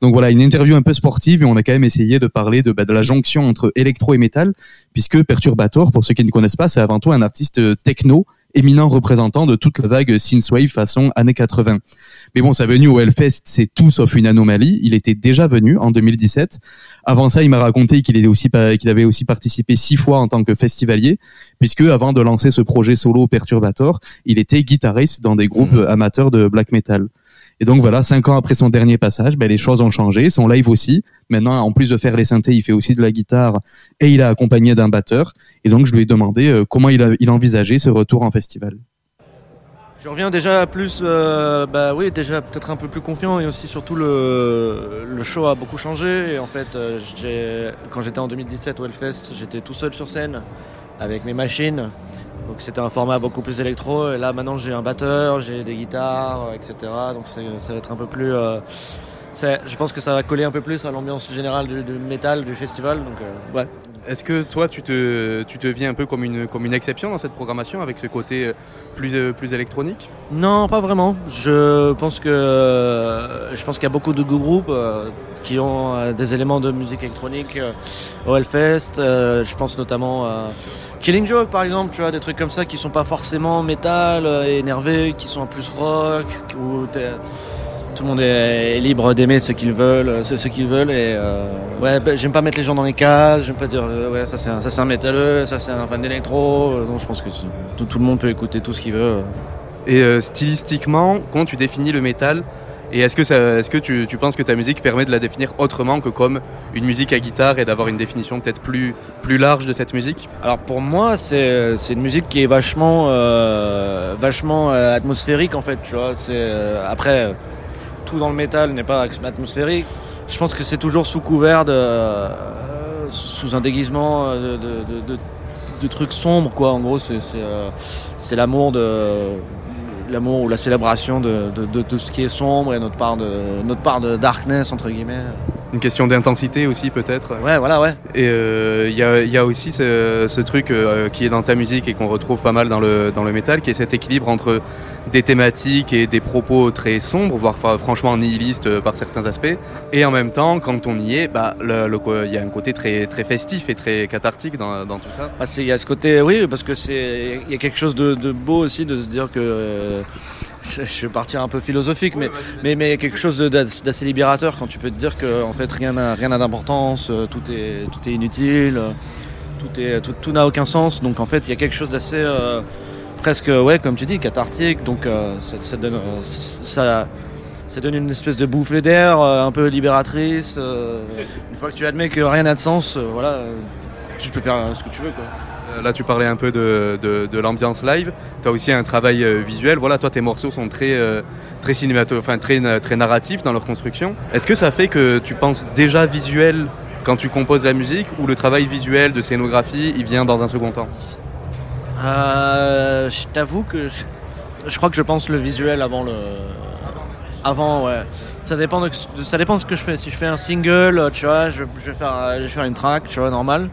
Donc voilà, une interview un peu sportive et on a quand même essayé de parler de, bah, de la jonction entre électro et métal, puisque Perturbator, pour ceux qui ne connaissent pas, c'est avant tout un artiste techno éminent représentant de toute la vague synthwave façon années 80. Mais bon, sa venue au Hellfest, c'est tout sauf une anomalie. Il était déjà venu en 2017. Avant ça, il m'a raconté qu'il aussi avait aussi participé six fois en tant que festivalier, puisque avant de lancer ce projet solo Perturbator, il était guitariste dans des groupes amateurs de black metal. Et donc voilà, cinq ans après son dernier passage, ben, les choses ont changé, son live aussi. Maintenant, en plus de faire les synthés, il fait aussi de la guitare et il a accompagné d'un batteur. Et donc je lui ai demandé euh, comment il, a, il envisageait ce retour en festival. Je reviens déjà plus, euh, bah oui, déjà peut-être un peu plus confiant et aussi surtout le, le show a beaucoup changé. Et en fait, euh, quand j'étais en 2017 au Hellfest, j'étais tout seul sur scène avec mes machines. Donc c'était un format beaucoup plus électro. Et là maintenant j'ai un batteur, j'ai des guitares, etc. Donc ça va être un peu plus. euh, je pense que ça va coller un peu plus à l'ambiance générale du, du métal du festival. Donc euh, ouais. Est-ce que toi, tu te, tu te vis un peu comme une, comme une exception dans cette programmation avec ce côté euh, plus, euh, plus électronique? Non, pas vraiment. Je pense que je pense qu'il y a beaucoup de groupes qui ont des éléments de musique électronique au Hellfest. Je pense notamment à Killing Joke par exemple, tu vois, des trucs comme ça qui sont pas forcément métal, euh, énervés, qui sont en plus rock, t'es- tout le monde est libre d'aimer ce qu'ils veulent, euh, ce, ce qu'ils veulent. Et euh, ouais, bah, j'aime pas mettre les gens dans les cases. J'aime pas dire euh, ouais ça c'est un, ça c'est un métalleux, ça c'est un fan d'électro. Non, je pense que tout, tout le monde peut écouter tout ce qu'il veut. Et euh, stylistiquement, comment tu définis le métal Et est-ce que, ça, est-ce que tu, tu penses que ta musique permet de la définir autrement que comme une musique à guitare et d'avoir une définition peut-être plus, plus large de cette musique? Alors pour moi, c'est c'est une musique qui est vachement, euh, vachement euh, atmosphérique en fait. Tu vois, c'est euh, après tout dans le métal n'est pas atmosphérique. Je pense que c'est toujours sous couvert de, euh, sous un déguisement euh, de, trucs sombres quoi. En gros, euh, c'est l'amour de l'amour ou la célébration de, tout ce qui est sombre et notre notre part de darkness entre guillemets. Une question d'intensité aussi peut-être Ouais, voilà, ouais. Et euh, il y, a, y a aussi ce, ce truc euh, qui est dans ta musique et qu'on retrouve pas mal dans le, dans le métal, qui est cet équilibre entre des thématiques et des propos très sombres, voire franchement nihilistes euh, par certains aspects. Et en même temps, quand on y est, bah, le- le co- il y a un côté très, très festif et très cathartique dans, dans tout ça. C'est- Il y a ce côté, oui, parce que c'est, il y a quelque chose de, de beau aussi de se dire que, euh, je vais partir un peu philosophique, mais, mais, mais quelque chose d'assez libérateur quand tu peux te dire que en fait rien n'a rien n'a d'importance, euh, tout est tout est inutile, euh, tout est tout, tout n'a aucun sens. Donc en fait il y a quelque chose d'assez euh, presque ouais comme tu dis cathartique. Donc euh, ça, ça donne euh, ça ça donne une espèce de bouffée d'air un peu libératrice. une fois que tu admets que rien n'a de sens, voilà, tu peux faire ce que tu veux quoi. Là, tu parlais un peu de, de, l'ambiance live. Tu as aussi un travail euh, visuel. Voilà, toi, tes morceaux sont très, euh, très, enfin, très, très narratifs dans leur construction. Est-ce que ça fait que tu penses déjà visuel quand tu composes la musique ou le travail visuel de scénographie, il vient dans un second temps? Euh, je t'avoue que je, crois que je pense le visuel avant le. Avant, ouais. Ça dépend de, ça dépend de ce que je fais. Si je fais un single, tu vois, je, je vais faire, je vais faire une track, tu vois, normal.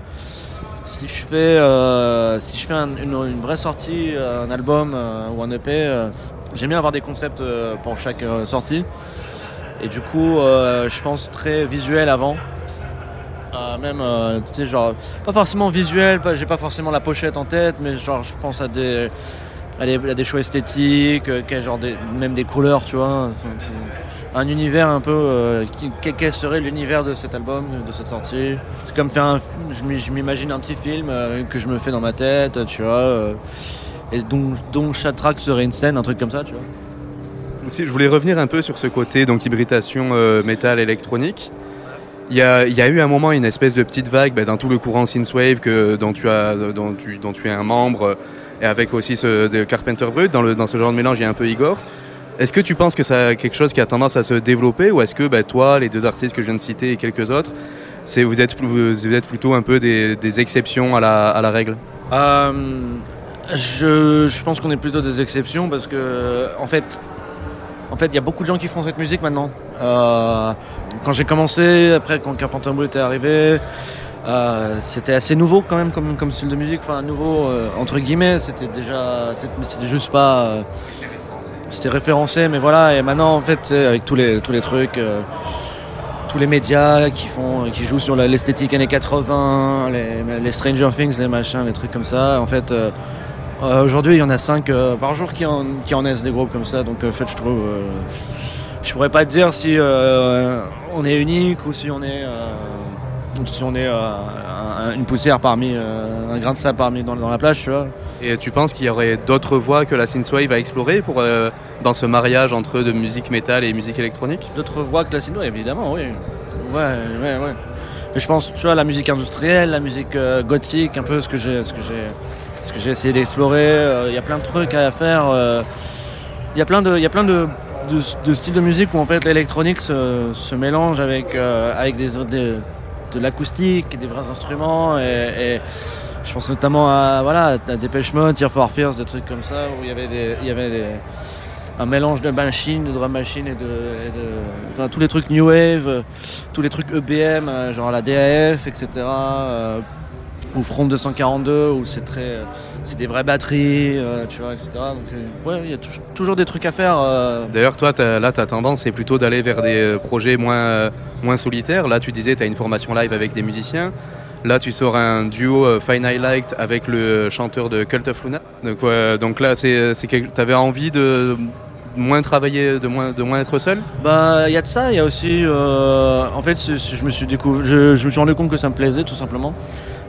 Si je fais, euh, si je fais un- une, vraie sortie, euh, un album euh, ou un EP, j'aime bien avoir des concepts pour chaque sortie. Et du coup, je pense très visuel avant. Même, tu sais, genre, pas forcément visuel, j'ai pas forcément la pochette en tête, mais genre, je pense à des, à des, à des choix esthétiques, genre des, même des couleurs, tu vois. Un univers un peu. euh, quel, serait l'univers de cet album, de cette sortie? C'est comme faire un. Je m'im- je m'imagine un petit film euh, que je me fais dans ma tête, tu vois. euh, et dont, chaque track serait une scène, un truc comme ça, tu vois. Je voulais revenir un peu sur ce côté donc hybridation euh, métal électronique. Il y, a, eu un moment une espèce de petite vague bah, dans tout le courant synthwave que dont tu as es un membre et avec aussi Carpenter Brut dans ce genre de mélange il y a un peu Igor. Est-ce que tu penses que a quelque chose qui a tendance à se développer ou est-ce que bah, toi les deux artistes que je viens de citer et quelques autres c'est vous êtes plutôt un peu des, exceptions à la, règle? Euh, je, pense qu'on est plutôt des exceptions parce que en fait, en fait, il y a beaucoup de gens qui font cette musique maintenant. Euh, quand j'ai commencé, après quand Carpenter Brut est arrivé, euh, c'était assez nouveau quand même comme, comme style de musique. Enfin, nouveau entre guillemets, c'était déjà, c'était juste pas, c'était référencé, mais voilà. Et maintenant, en fait, avec tous les tous les trucs. euh, tous les médias qui font, qui jouent sur l'esthétique années 80, les, Stranger Things, les machins, les trucs comme ça. En fait, euh, Euh, Aujourd'hui, il y en a 5 par jour qui en, qui en des groupes comme ça. Donc, en fait, je trouve. je pourrais pas te dire si on est unique ou si on est. si on est une poussière parmi. euh, un grain de sable parmi dans, dans la plage, tu vois. Et tu penses qu'il y aurait d'autres voies que la synthwave à explorer pour, euh, dans ce mariage entre de musique métal et musique électronique? D'autres voix que la synthwave, évidemment, oui. Ouais, ouais, ouais. Mais je pense, tu vois, la musique industrielle, la musique euh, gothique, un peu ce que j'ai, ce que j'ai, ce que j'ai essayé d'explorer. Il y a plein de trucs à faire. Il y a plein de, il y a plein de, de, de styles de musique où en fait l'électronique se, se mélange avec, euh, avec des, des- de l'acoustique des vrais instruments. Et, je pense notamment à voilà, à Dépêche Mode, Tear Fears, des trucs comme ça où il y avait il y avait un mélange de machines, de drum machine et de, enfin, tous les trucs new wave, tous les trucs EBM, euh, genre la DAF, etc. ou Front 242 où c'est très, euh, c'est des vraies batteries, euh, tu vois, etc. Donc euh, ouais, il y a tou- toujours des trucs à faire. euh, D'ailleurs, toi, là, ta tendance, c'est plutôt d'aller vers des projets moins, euh, moins solitaires. Là, tu disais, tu as une formation live avec des musiciens. Là, tu sors un duo Fine Highlight avec le chanteur de Cult of Luna. Donc, ouais, donc là, c'est, c'est quelque... tu avais envie de moins travailler, de moins, de moins être seul? Bah, il y a de ça, il y a aussi. euh, en fait, je me suis découvert, je, je me suis rendu compte que ça me plaisait, tout simplement.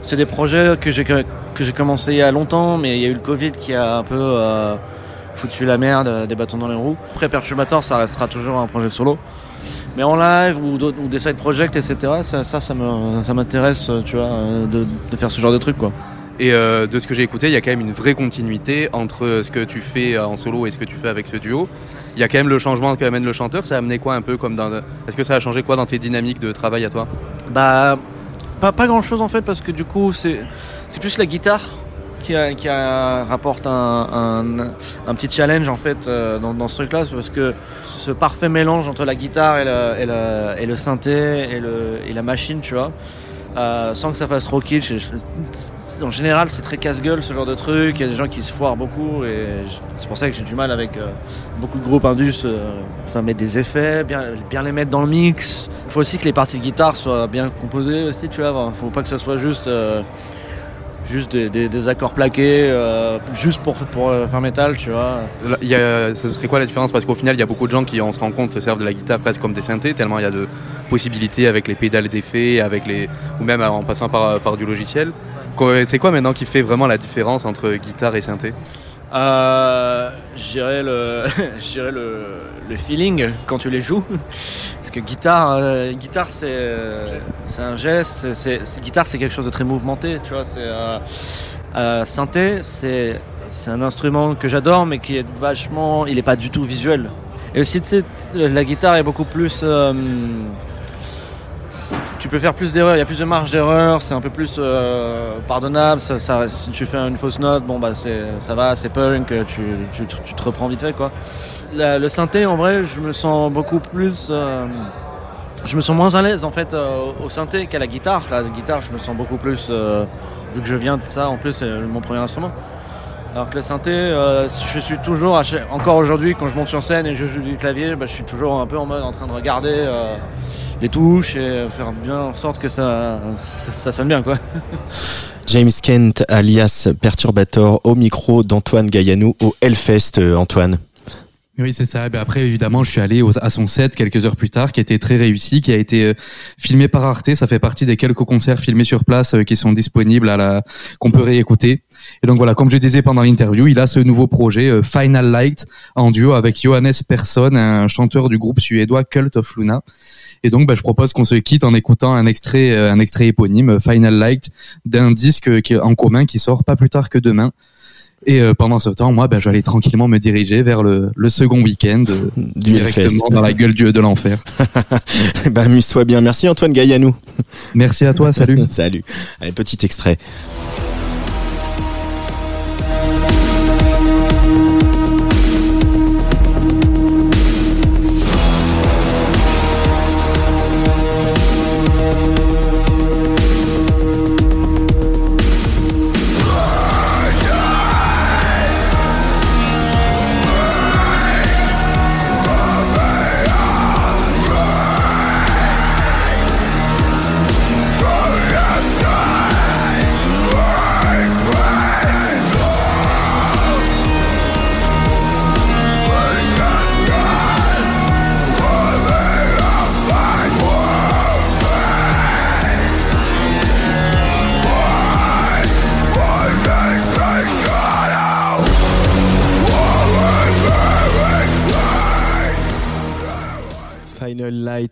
C'est des projets que j'ai que j'ai commencé il y a longtemps, mais il y a eu le Covid qui a un peu euh, foutu la merde, euh, des bâtons dans les roues. Après, Perturbator, ça restera toujours un projet solo. Mais en live ou, d'autres- ou des side projects, etc., ça, ça, ça m'intéresse, tu vois, euh, de, de faire ce genre de trucs, quoi. Et euh, de ce que j'ai écouté, il y a quand même une vraie continuité entre ce que tu fais en solo et ce que tu fais avec ce duo. Il y a quand même le changement qu'amène le chanteur. Ça a amené quoi un peu comme dans. Est-ce que ça a changé quoi dans tes dynamiques de travail à toi? Bah, pas, pas grand chose en fait, parce que du coup, c'est plus la guitare qui, qui rapporte un, un- petit challenge en fait euh, dans, dans ce truc-là, c'est parce que ce parfait mélange entre la guitare et et le synthé et, le, et la machine, tu vois, euh, sans que ça fasse trop kitsch. En général, c'est très casse-gueule ce genre de truc. Il y a des gens qui se foirent beaucoup et c'est pour ça que j'ai du mal avec euh, beaucoup de groupes indus. euh, enfin, mettre des effets, bien, bien les mettre dans le mix. Il faut aussi que les parties de guitare soient bien composées aussi, tu vois. Faut pas que ça soit juste, euh, juste des, des- accords plaqués, juste pour, pour faire métal, tu vois. Ce serait quoi la différence? Parce qu'au final, il y a beaucoup de gens qui, on se rend compte, se servent de la guitare presque comme des synthés, tellement il y a de possibilités avec les pédales d'effet, avec les, ou même en passant par, par du logiciel. C'est quoi maintenant qui fait vraiment la différence entre guitare et synthé Euh, je dirais le, feeling quand tu les joues. Parce que guitare, euh, guitare c'est, euh, c'est un geste, c'est, guitare c'est quelque chose de très mouvementé, euh, synthé, c'est, c'est un instrument que j'adore, mais qui est vachement, il est pas du tout visuel. Et aussi, tu sais, la guitare est beaucoup plus. Tu peux faire plus d'erreurs, il y a plus de marge d'erreur, c'est un peu plus euh, pardonnable. Si tu fais une fausse note, bon bah ça va, c'est punk, tu, tu, tu te reprends vite fait quoi. Le synthé, en vrai, je me sens beaucoup plus. euh, je me sens moins à l'aise en fait euh, au synthé qu'à la guitare. La guitare, je me sens beaucoup plus. vu que je viens de ça, en plus, c'est mon premier instrument. Alors que le synthé, euh, je suis toujours, encore aujourd'hui, quand je monte sur scène et je joue du clavier, bah, je suis toujours un peu en mode en train de regarder euh, les touches et faire bien en sorte que ça, ça, ça sonne bien quoi. James Kent, alias Perturbator, au micro d'Antoine Gaillanou au Hellfest, euh, Antoine. Oui, c'est ça. Ben après, évidemment, je suis allé au- à son set quelques heures plus tard, qui été très réussi, qui a été euh, filmé par Arte. Ça fait partie des quelques concerts filmés sur place euh, qui sont disponibles à la, qu'on peut réécouter. Et donc voilà, comme je disais pendant l'interview, il a ce nouveau projet euh, Final Light en duo avec Johannes Persson, un chanteur du groupe suédois Cult of Luna. Et donc, ben, je propose qu'on se quitte en écoutant un extrait, un extrait éponyme, Final Light, d'un disque qui en commun qui sort pas plus tard que demain. Et euh, pendant ce temps, moi, ben, je vais aller tranquillement me diriger vers le, le second week-end, euh, directement dans la gueule du, de l'enfer. bah, amuse-toi bien. Merci Antoine Gaillanou. Merci à toi, salut. salut. Allez, petit extrait.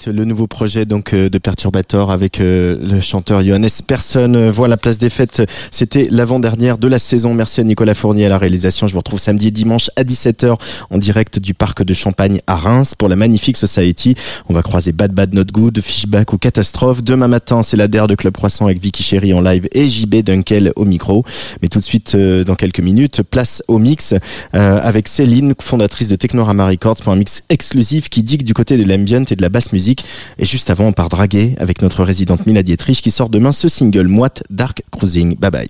Le nouveau projet donc euh, de Perturbator avec euh, le chanteur Johannes Persson. Euh, Voilà, place des fêtes, c'était l'avant-dernière de la saison. Merci à Nicolas Fournier à la réalisation. Je vous retrouve samedi et dimanche à 17h en direct du parc de Champagne à Reims pour la magnifique Society. On va croiser Bad Bad Not Good, Fishback ou Catastrophe. Demain matin, c'est la DER de Club Croissant avec Vicky Chéri en live et JB Dunkel au micro. Mais tout de suite, dans quelques minutes, place au mix avec Céline, fondatrice de Technorama Records pour un mix exclusif qui digue du côté de l'ambient et de la basse musique. Et juste avant, on part draguer avec notre résidente Mila Dietrich qui sort demain ce single moite Dark Cruising. Bye bye.